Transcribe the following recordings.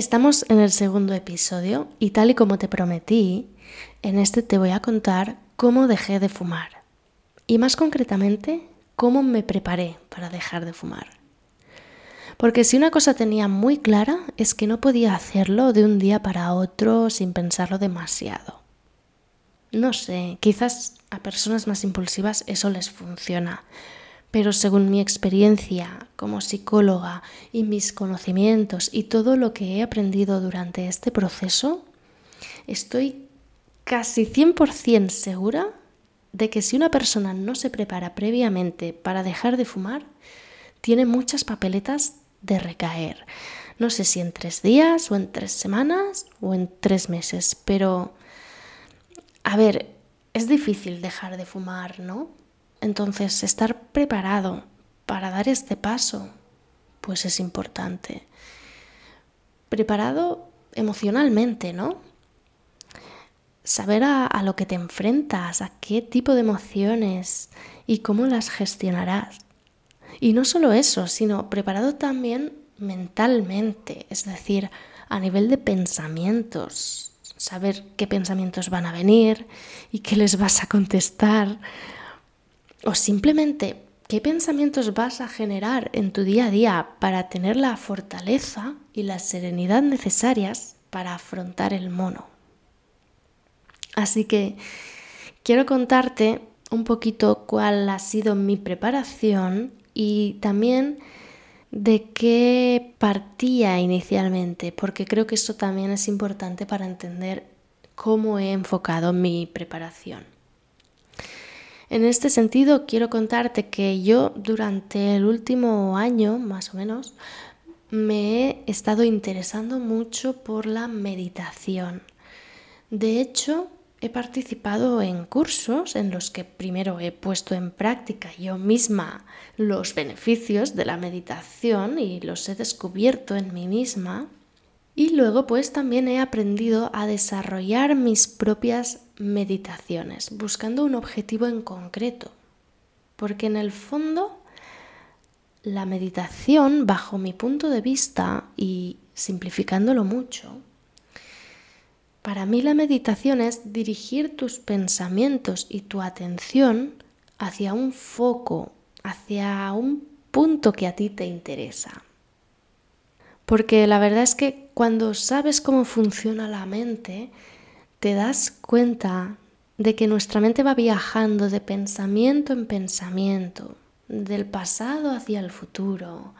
Estamos en el segundo episodio y tal y como te prometí, en este te voy a contar cómo dejé de fumar. Y más concretamente, cómo me preparé para dejar de fumar. Porque si una cosa tenía muy clara es que no podía hacerlo de un día para otro sin pensarlo demasiado. No sé, quizás a personas más impulsivas eso les funciona, pero según mi experiencia como psicóloga y mis conocimientos y todo lo que he aprendido durante este proceso, estoy casi 100% segura de que si una persona no se prepara previamente para dejar de fumar, tiene muchas papeletas de recaer. No sé si en tres días o en tres semanas o en tres meses, pero a ver, es difícil dejar de fumar, ¿no? Entonces, estar preparado para dar este paso, pues es importante. Preparado emocionalmente, ¿no? Saber a, lo que te enfrentas, a qué tipo de emociones y cómo las gestionarás. Y no solo eso, sino preparado también mentalmente, es decir, a nivel de pensamientos, saber qué pensamientos van a venir y qué les vas a contestar, o simplemente qué pensamientos vas a generar en tu día a día para tener la fortaleza y la serenidad necesarias para afrontar el mono. Así que quiero contarte un poquito cuál ha sido mi preparación y también de qué partía inicialmente, porque creo que eso también es importante para entender cómo he enfocado mi preparación. En este sentido, quiero contarte que yo durante el último año, más o menos, me he estado interesando mucho por la meditación. De hecho, he participado en cursos en los que primero he puesto en práctica yo misma los beneficios de la meditación y los he descubierto en mí misma. Y luego pues también he aprendido a desarrollar mis propias meditaciones, buscando un objetivo en concreto. Porque en el fondo, la meditación, bajo mi punto de vista y simplificándolo mucho, para mí la meditación es dirigir tus pensamientos y tu atención hacia un foco, hacia un punto que a ti te interesa. Porque la verdad es que cuando sabes cómo funciona la mente, te das cuenta de que nuestra mente va viajando de pensamiento en pensamiento, del pasado hacia el futuro,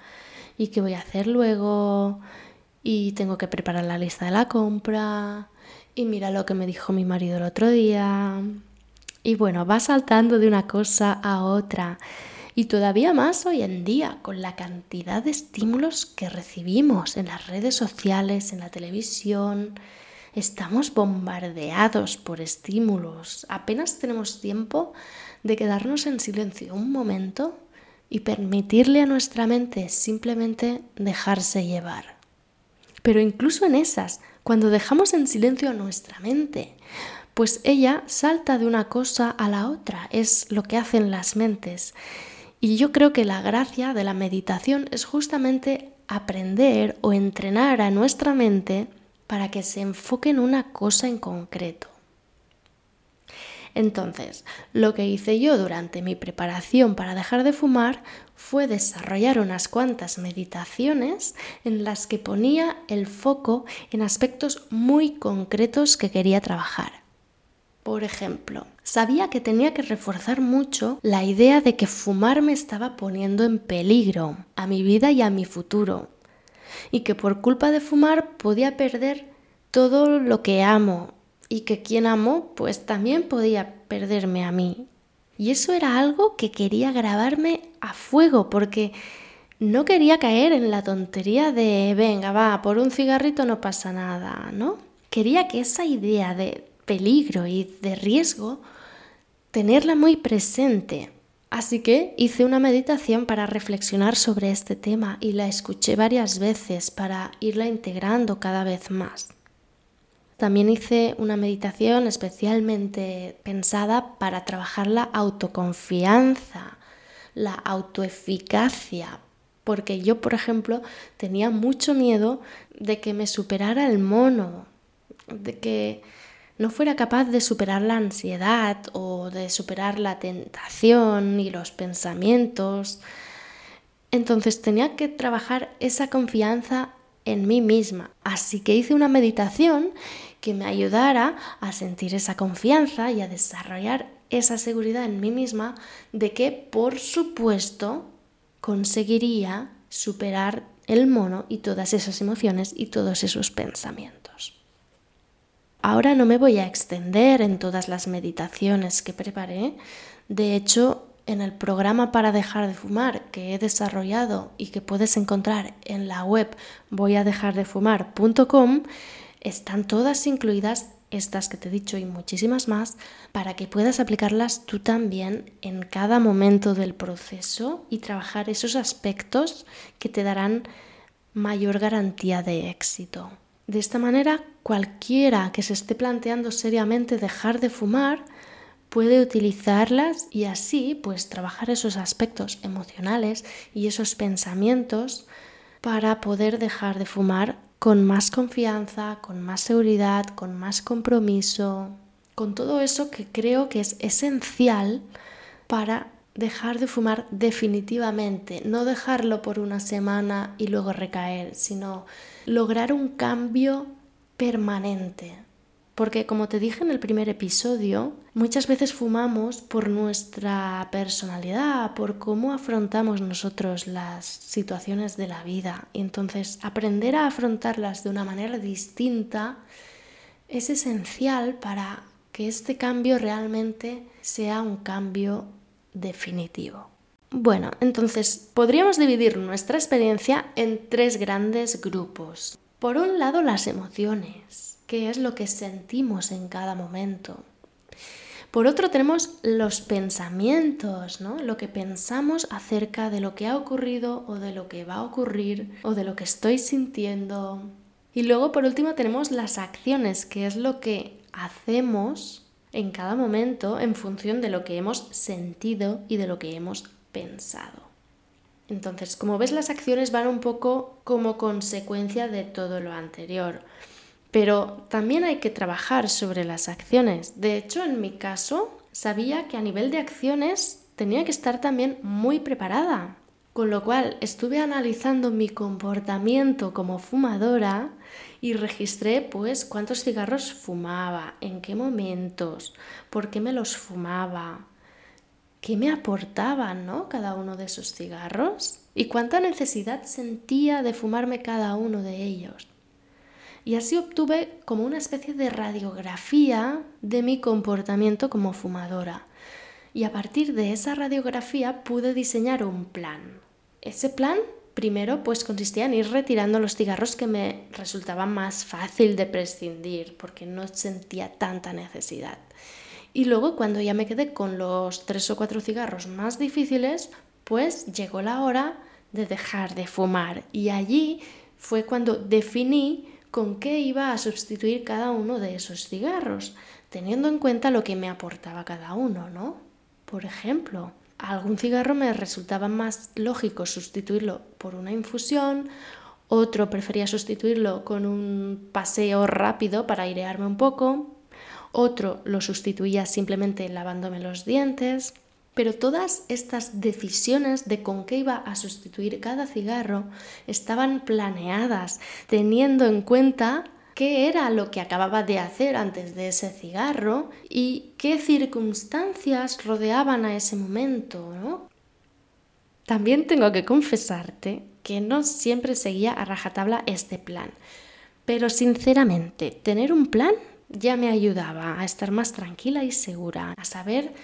y qué voy a hacer luego, y tengo que preparar la lista de la compra, y mira lo que me dijo mi marido el otro día. Y bueno, va saltando de una cosa a otra. Y todavía más hoy en día, con la cantidad de estímulos que recibimos en las redes sociales, en la televisión, Estamos bombardeados por estímulos. Apenas tenemos tiempo de quedarnos en silencio un momento y permitirle a nuestra mente simplemente dejarse llevar. Pero incluso en esas, cuando dejamos en silencio a nuestra mente, pues ella salta de una cosa a la otra, es lo que hacen las mentes. Y yo creo que la gracia de la meditación es justamente aprender o entrenar a nuestra mente para que se enfoque en una cosa en concreto. Entonces, lo que hice yo durante mi preparación para dejar de fumar fue desarrollar unas cuantas meditaciones en las que ponía el foco en aspectos muy concretos que quería trabajar. Por ejemplo, sabía que tenía que reforzar mucho la idea de que fumar me estaba poniendo en peligro a mi vida y a mi futuro, y que por culpa de fumar podía perder todo lo que amo y que quien amo pues también podía perderme a mí. Y eso era algo que quería grabarme a fuego porque no quería caer en la tontería de venga, va, por un cigarrito no pasa nada, ¿no? quería que esa idea de peligro y de riesgo, tenerla muy presente. Así que hice una meditación para reflexionar sobre este tema y la escuché varias veces para irla integrando cada vez más. También hice una meditación especialmente pensada para trabajar la autoconfianza, la autoeficacia, porque yo, por ejemplo, tenía mucho miedo de que me superara el mono, de que no fuera capaz de superar la ansiedad o de superar la tentación y los pensamientos. Entonces tenía que trabajar esa confianza en mí misma. Así que hice una meditación que me ayudara a sentir esa confianza y a desarrollar esa seguridad en mí misma de que, por supuesto, conseguiría superar el mono y todas esas emociones y todos esos pensamientos. Ahora no me voy a extender en todas las meditaciones que preparé. De hecho, en el programa para dejar de fumar que he desarrollado y que puedes encontrar en la web voyadejardefumar.com, están todas incluidas estas que te he dicho y muchísimas más para que puedas aplicarlas tú también en cada momento del proceso y trabajar esos aspectos que te darán mayor garantía de éxito. De esta manera, cualquiera que se esté planteando seriamente dejar de fumar puede utilizarlas y así pues trabajar esos aspectos emocionales y esos pensamientos para poder dejar de fumar con más confianza, con más seguridad, con más compromiso, con todo eso que creo que es esencial para dejar de fumar definitivamente, no dejarlo por una semana y luego recaer, sino lograr un cambio permanente, porque como te dije en el primer episodio, muchas veces fumamos por nuestra personalidad, por cómo afrontamos nosotros las situaciones de la vida. Y entonces aprender a afrontarlas de una manera distinta es esencial para que este cambio realmente sea un cambio definitivo. Bueno, entonces podríamos dividir nuestra experiencia en tres grandes grupos. Por un lado, las emociones qué es lo que sentimos en cada momento. Por otro tenemos los pensamientos, ¿no? Lo que pensamos acerca de lo que ha ocurrido o de lo que va a ocurrir o de lo que estoy sintiendo. Y luego por último tenemos las acciones, que es lo que hacemos en cada momento en función de lo que hemos sentido y de lo que hemos pensado. Entonces, como ves, las acciones van un poco como consecuencia de todo lo anterior. Pero también hay que trabajar sobre las acciones. De hecho, en mi caso, sabía que a nivel de acciones tenía que estar también muy preparada. Con lo cual estuve analizando mi comportamiento como fumadora y registré pues cuántos cigarros fumaba, en qué momentos, por qué me los fumaba, qué me aportaban, ¿no? Cada uno de esos cigarros y cuánta necesidad sentía de fumarme cada uno de ellos y así obtuve como una especie de radiografía de mi comportamiento como fumadora. Y a partir de esa radiografía pude diseñar un plan. Ese plan primero pues consistía en ir retirando los cigarros que me resultaba más fácil de prescindir porque no sentía tanta necesidad. Y luego cuando ya me quedé con los tres o cuatro cigarros más difíciles, pues llegó la hora de dejar de fumar y allí fue cuando definí con qué iba a sustituir cada uno de esos cigarros, teniendo en cuenta lo que me aportaba cada uno, ¿no? Por ejemplo, algún cigarro me resultaba más lógico sustituirlo por una infusión, otro prefería sustituirlo con un paseo rápido para airearme un poco, otro lo sustituía simplemente lavándome los dientes, pero todas estas decisiones de con qué iba a sustituir cada cigarro estaban planeadas, teniendo en cuenta qué era lo que acababa de hacer antes de ese cigarro y qué circunstancias rodeaban a ese momento, ¿no? También tengo que confesarte que no siempre seguía a rajatabla este plan, pero sinceramente tener un plan ya me ayudaba a estar más tranquila y segura, a saber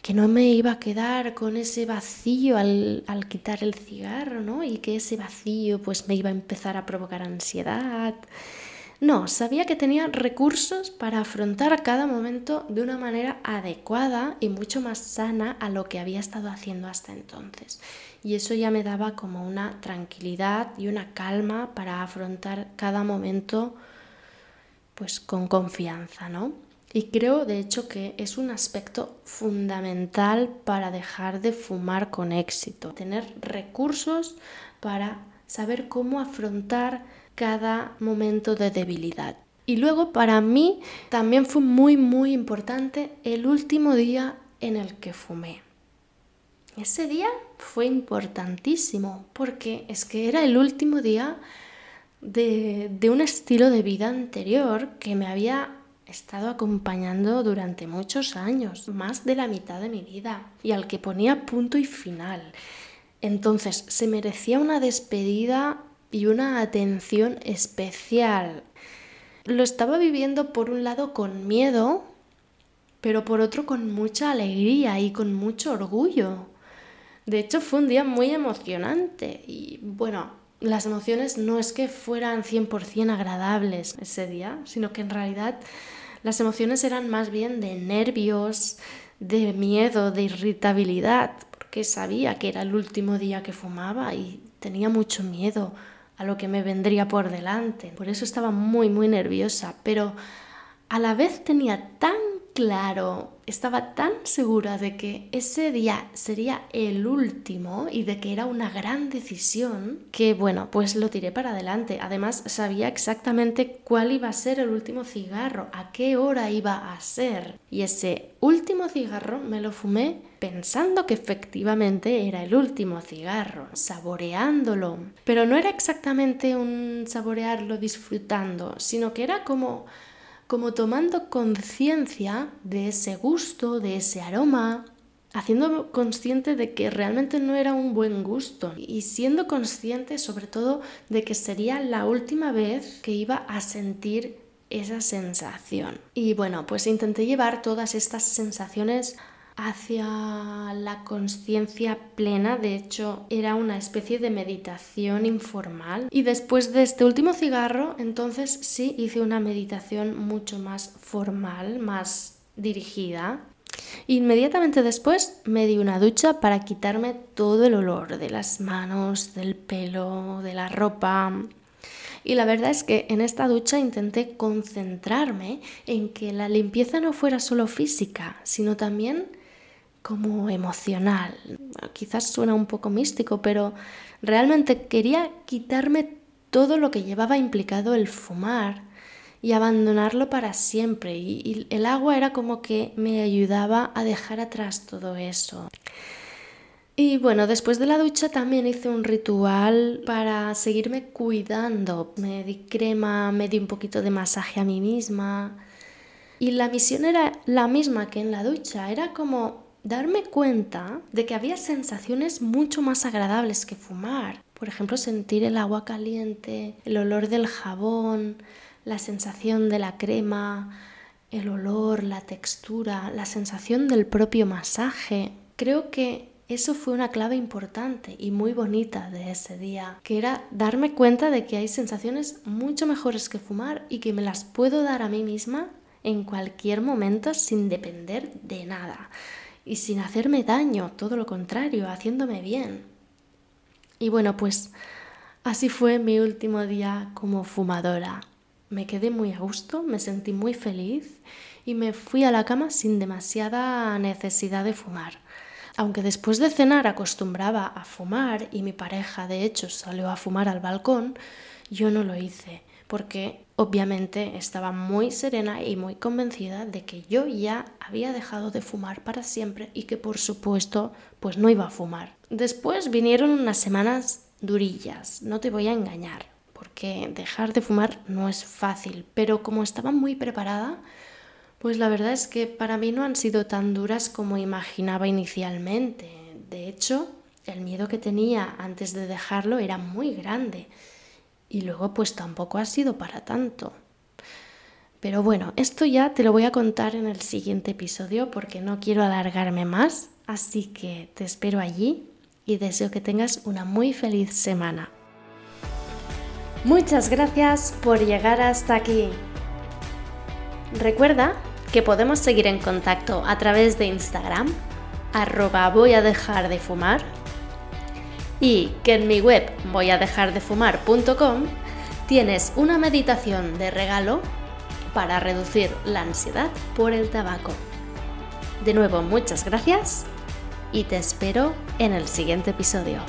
que no me iba a quedar con ese vacío al, al, quitar el cigarro, ¿no? Y que ese vacío pues me iba a empezar a provocar ansiedad. No, sabía que tenía recursos para afrontar cada momento de una manera adecuada y mucho más sana a lo que había estado haciendo hasta entonces. Y eso ya me daba como una tranquilidad y una calma para afrontar cada momento pues con confianza, ¿no? Y creo de hecho que es un aspecto fundamental para dejar de fumar con éxito, tener recursos para saber cómo afrontar cada momento de debilidad. Y luego para mí también fue muy muy importante el último día en el que fumé. Ese día fue importantísimo porque es que era el último día de, de un estilo de vida anterior que me había estado acompañando durante muchos años, más de la mitad de mi vida, y al que ponía punto y final. Entonces se merecía una despedida y una atención especial. Lo estaba viviendo por un lado con miedo, pero por otro con mucha alegría y con mucho orgullo. De hecho fue un día muy emocionante y bueno, las emociones no es que fueran 100% agradables ese día, sino que en realidad las emociones eran más bien de nervios, de miedo, de irritabilidad, porque sabía que era el último día que fumaba y tenía mucho miedo a lo que me vendría por delante. Por eso estaba muy, muy nerviosa, pero a la vez tenía tan claro, estaba tan segura de que ese día sería el último y de que era una gran decisión, que bueno, pues lo tiré para adelante. Además, sabía exactamente cuál iba a ser el último cigarro, a qué hora iba a ser. Y ese último cigarro me lo fumé pensando que efectivamente era el último cigarro, saboreándolo. Pero no era exactamente un saborearlo disfrutando, sino que era como como tomando conciencia de ese gusto, de ese aroma, haciendo consciente de que realmente no era un buen gusto y siendo consciente sobre todo de que sería la última vez que iba a sentir esa sensación. Y bueno, pues intenté llevar todas estas sensaciones hacia la conciencia plena, de hecho era una especie de meditación informal. Y después de este último cigarro, entonces sí hice una meditación mucho más formal, más dirigida. Inmediatamente después me di una ducha para quitarme todo el olor de las manos, del pelo, de la ropa. Y la verdad es que en esta ducha intenté concentrarme en que la limpieza no fuera solo física, sino también como emocional. Quizás suena un poco místico, pero realmente quería quitarme todo lo que llevaba implicado el fumar y abandonarlo para siempre. Y, el agua era como que me ayudaba a dejar atrás todo eso. Y bueno, después de la ducha también hice un ritual para seguirme cuidando. Me di crema, me di un poquito de masaje a mí misma. Y la misión era la misma que en la ducha, era como darme cuenta de que había sensaciones mucho más agradables que fumar. Por ejemplo, sentir el agua caliente, el olor del jabón, la sensación de la crema, el olor, la textura, la sensación del propio masaje. Creo que eso fue una clave importante y muy bonita de ese día, que era darme cuenta de que hay sensaciones mucho mejores que fumar y que me las puedo dar a mí misma en cualquier momento sin depender de nada y sin hacerme daño, todo lo contrario, haciéndome bien. Y bueno, pues así fue mi último día como fumadora. Me quedé muy a gusto, me sentí muy feliz y me fui a la cama sin demasiada necesidad de fumar. Aunque después de cenar acostumbraba a fumar y mi pareja de hecho salió a fumar al balcón, yo no lo hice porque obviamente estaba muy serena y muy convencida de que yo ya había dejado de fumar para siempre y que por supuesto pues no iba a fumar. Después vinieron unas semanas durillas, no te voy a engañar, porque dejar de fumar no es fácil, pero como estaba muy preparada, pues la verdad es que para mí no han sido tan duras como imaginaba inicialmente. De hecho, el miedo que tenía antes de dejarlo era muy grande y luego pues tampoco ha sido para tanto. Pero bueno, esto ya te lo voy a contar en el siguiente episodio porque no quiero alargarme más, así que te espero allí y deseo que tengas una muy feliz semana. Muchas gracias por llegar hasta aquí. Recuerda que podemos seguir en contacto a través de Instagram, arroba voy a dejar de fumar, y que en mi web voy a dejar de fumar.com tienes una meditación de regalo para reducir la ansiedad por el tabaco. De nuevo, muchas gracias y te espero en el siguiente episodio.